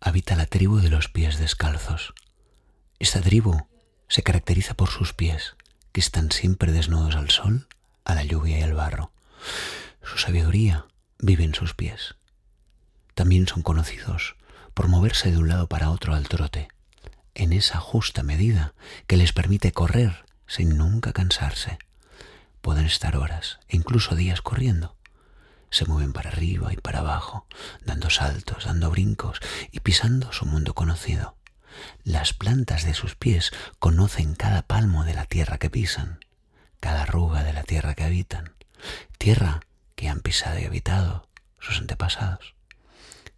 habita la tribu de los pies descalzos. Esta tribu se caracteriza por sus pies, que están siempre desnudos al sol, a la lluvia y al barro. Su sabiduría vive en sus pies. También son conocidos por moverse de un lado para otro al trote, en esa justa medida que les permite correr sin nunca cansarse. Pueden estar horas e incluso días corriendo se mueven para arriba y para abajo, dando saltos, dando brincos y pisando su mundo conocido. Las plantas de sus pies conocen cada palmo de la tierra que pisan, cada arruga de la tierra que habitan, tierra que han pisado y habitado sus antepasados.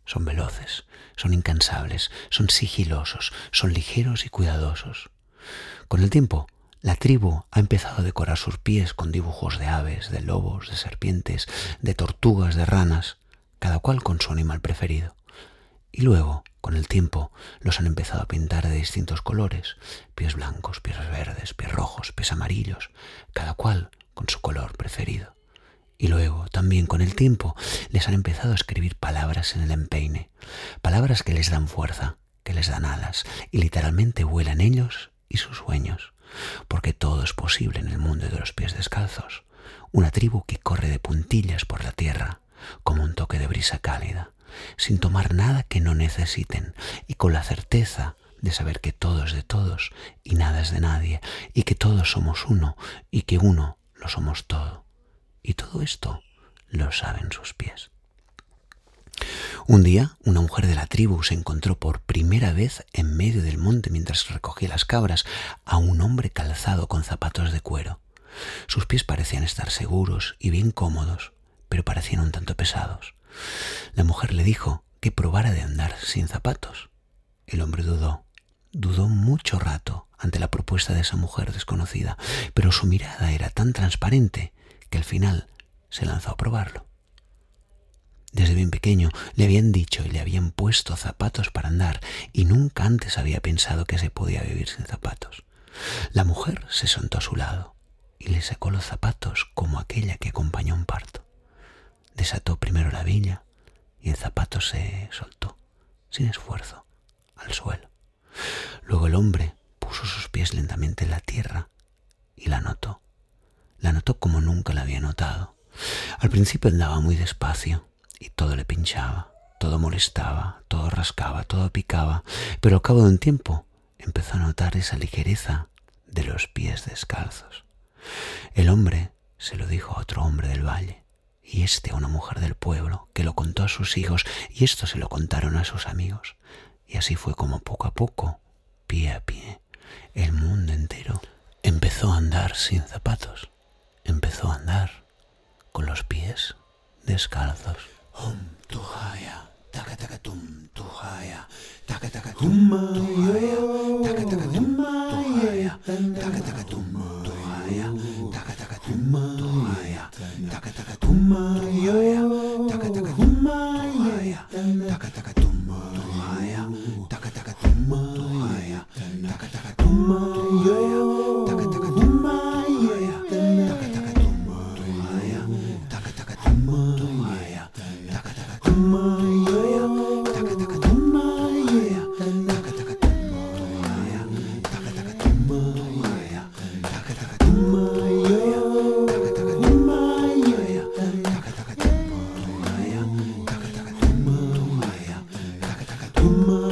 Son veloces, son incansables, son sigilosos, son ligeros y cuidadosos. Con el tiempo la tribu ha empezado a decorar sus pies con dibujos de aves, de lobos, de serpientes, de tortugas, de ranas, cada cual con su animal preferido. Y luego, con el tiempo, los han empezado a pintar de distintos colores, pies blancos, pies verdes, pies rojos, pies amarillos, cada cual con su color preferido. Y luego, también con el tiempo, les han empezado a escribir palabras en el empeine, palabras que les dan fuerza, que les dan alas, y literalmente vuelan ellos y sus sueños porque todo es posible en el mundo de los pies descalzos, una tribu que corre de puntillas por la tierra, como un toque de brisa cálida, sin tomar nada que no necesiten y con la certeza de saber que todo es de todos y nada es de nadie, y que todos somos uno y que uno lo somos todo. Y todo esto lo saben sus pies. Un día, una mujer de la tribu se encontró por primera vez en medio del monte mientras recogía las cabras a un hombre calzado con zapatos de cuero. Sus pies parecían estar seguros y bien cómodos, pero parecían un tanto pesados. La mujer le dijo que probara de andar sin zapatos. El hombre dudó, dudó mucho rato ante la propuesta de esa mujer desconocida, pero su mirada era tan transparente que al final se lanzó a probarlo. Desde bien pequeño le habían dicho y le habían puesto zapatos para andar y nunca antes había pensado que se podía vivir sin zapatos. La mujer se sentó a su lado y le sacó los zapatos como aquella que acompañó un parto. Desató primero la villa y el zapato se soltó, sin esfuerzo, al suelo. Luego el hombre puso sus pies lentamente en la tierra y la notó. La notó como nunca la había notado. Al principio andaba muy despacio, y todo le pinchaba, todo molestaba, todo rascaba, todo picaba, pero al cabo de un tiempo empezó a notar esa ligereza de los pies descalzos. El hombre se lo dijo a otro hombre del valle, y este a una mujer del pueblo, que lo contó a sus hijos, y esto se lo contaron a sus amigos. Y así fue como poco a poco, pie a pie, el mundo entero empezó a andar sin zapatos, empezó a andar con los pies descalzos. Hum tuhaya, taka taka tum tuhaya, taka taka tum tuhaya, taka taka tum tuhaya, taka taka tum tuhaya, My.